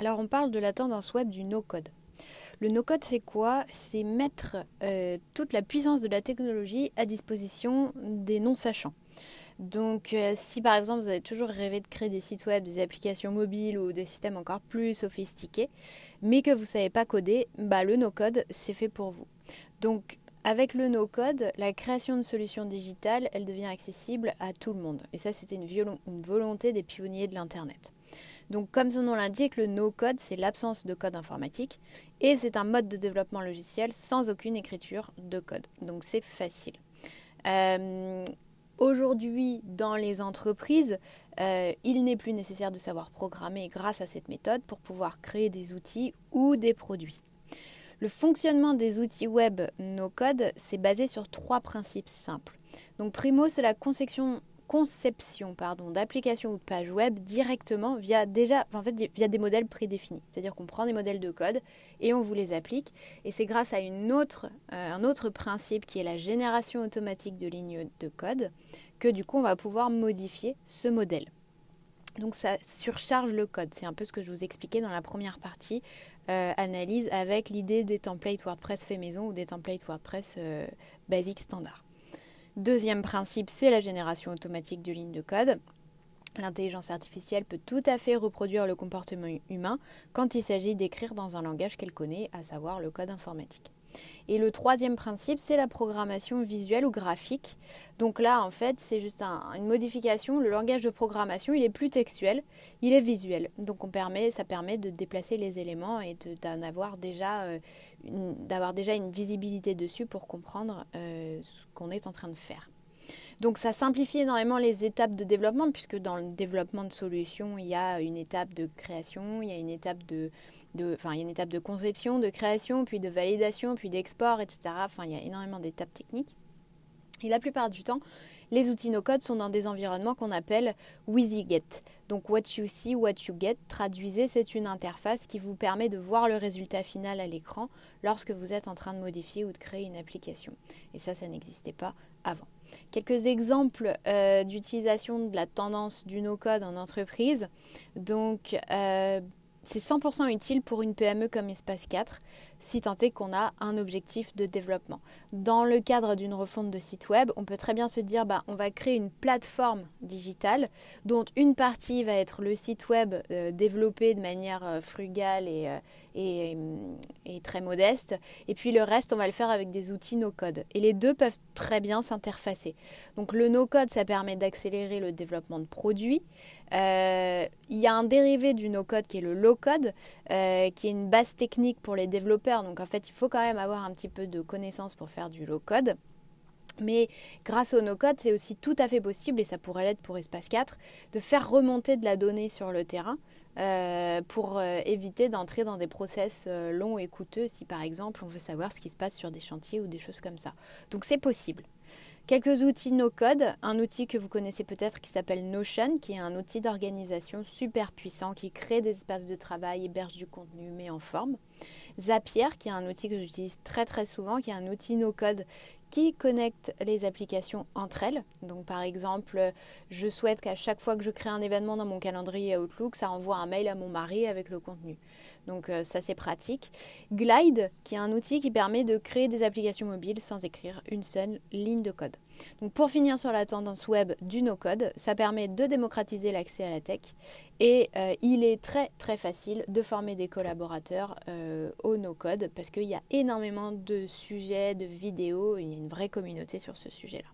Alors on parle de la tendance web du no-code. Le no-code, c'est quoi? C'est mettre euh, toute la puissance de la technologie à disposition des non-sachants. Donc euh, si par exemple vous avez toujours rêvé de créer des sites web, des applications mobiles ou des systèmes encore plus sophistiqués, mais que vous ne savez pas coder, bah, le no-code, c'est fait pour vous. Donc avec le no-code, la création de solutions digitales, elle devient accessible à tout le monde. Et ça, c'était une, une volonté des pionniers de l'Internet. Donc comme son nom l'indique, le no-code, c'est l'absence de code informatique et c'est un mode de développement logiciel sans aucune écriture de code. Donc c'est facile. Euh, aujourd'hui, dans les entreprises, euh, il n'est plus nécessaire de savoir programmer grâce à cette méthode pour pouvoir créer des outils ou des produits. Le fonctionnement des outils web no-code, c'est basé sur trois principes simples. Donc primo, c'est la conception conception pardon, d'applications ou de pages web directement via déjà via des modèles prédéfinis. C'est-à-dire qu'on prend des modèles de code et on vous les applique. Et c'est grâce à euh, un autre principe qui est la génération automatique de lignes de code que du coup on va pouvoir modifier ce modèle. Donc ça surcharge le code. C'est un peu ce que je vous expliquais dans la première partie euh, analyse avec l'idée des templates WordPress fait maison ou des templates WordPress euh, basiques standard. Deuxième principe, c'est la génération automatique de lignes de code. L'intelligence artificielle peut tout à fait reproduire le comportement humain quand il s'agit d'écrire dans un langage qu'elle connaît, à savoir le code informatique. Et le troisième principe, c'est la programmation visuelle ou graphique. Donc là, en fait, c'est juste une modification. Le langage de programmation, il est plus textuel, il est visuel. Donc ça permet de déplacer les éléments et d'avoir déjà, euh, une, déjà une visibilité dessus pour comprendre euh, ce qu'on est en train de faire. Donc ça simplifie énormément les étapes de développement, puisque dans le développement de solutions, il y a une étape de création, il y a une étape de, enfin, une étape de conception, de création, puis de validation, puis d'export, etc. Enfin, il y a énormément d'étapes techniques. La plupart du temps, les outils no-code sont dans des environnements qu'on appelle WYSIWYG. Donc what you see, what you get, traduisez, c'est une interface qui vous permet de voir le résultat final à l'écran lorsque vous êtes en train de modifier ou de créer une application. Et ça, ça n'existait pas avant. Quelques exemples euh, d'utilisation de la tendance du no-code en entreprise. Donc, euh, c'est 100% utile pour une PME comme Espace 4, si tant est qu'on a un objectif de développement. Dans le cadre d'une refonte de site web, on peut très bien se dire bah, on va créer une plateforme digitale dont une partie va être le site web euh, développé de manière euh, frugale euh, et, et, très modeste, et puis le reste, on va le faire avec des outils no-code. Et les deux peuvent très bien s'interfacer. Donc le no-code, ça permet d'accélérer le développement de produits. il y a un dérivé du no-code qui est le low-code, qui est une base technique pour les développeurs. Donc en fait, il faut quand même avoir un petit peu de connaissances pour faire du low-code. Mais grâce au no-code, c'est aussi tout à fait possible, et ça pourrait l'être pour Espace 4, de faire remonter de la donnée sur le terrain euh, pour euh, éviter d'entrer dans des process euh, longs et coûteux si par exemple on veut savoir ce qui se passe sur des chantiers ou des choses comme ça. Donc c'est possible. Quelques outils no-code, un outil que vous connaissez peut-être qui s'appelle Notion, qui est un outil d'organisation super puissant qui crée des espaces de travail, héberge du contenu, met en forme. Zapier, qui est un outil que j'utilise très très souvent, qui est un outil no-code qui connecte les applications entre elles. Donc par exemple, je souhaite qu'à chaque fois que je crée un événement dans mon calendrier Outlook, ça envoie un mail à mon mari avec le contenu. Donc euh, ça c'est pratique. Glide, qui est un outil qui permet de créer des applications mobiles sans écrire une seule ligne de code. Donc pour finir sur la tendance web du no-code, ça permet de démocratiser l'accès à la tech et euh, il est très très facile de former des collaborateurs euh, au no-code parce qu'il y a énormément de sujets, de vidéos, il y a une vraie communauté sur ce sujet-là.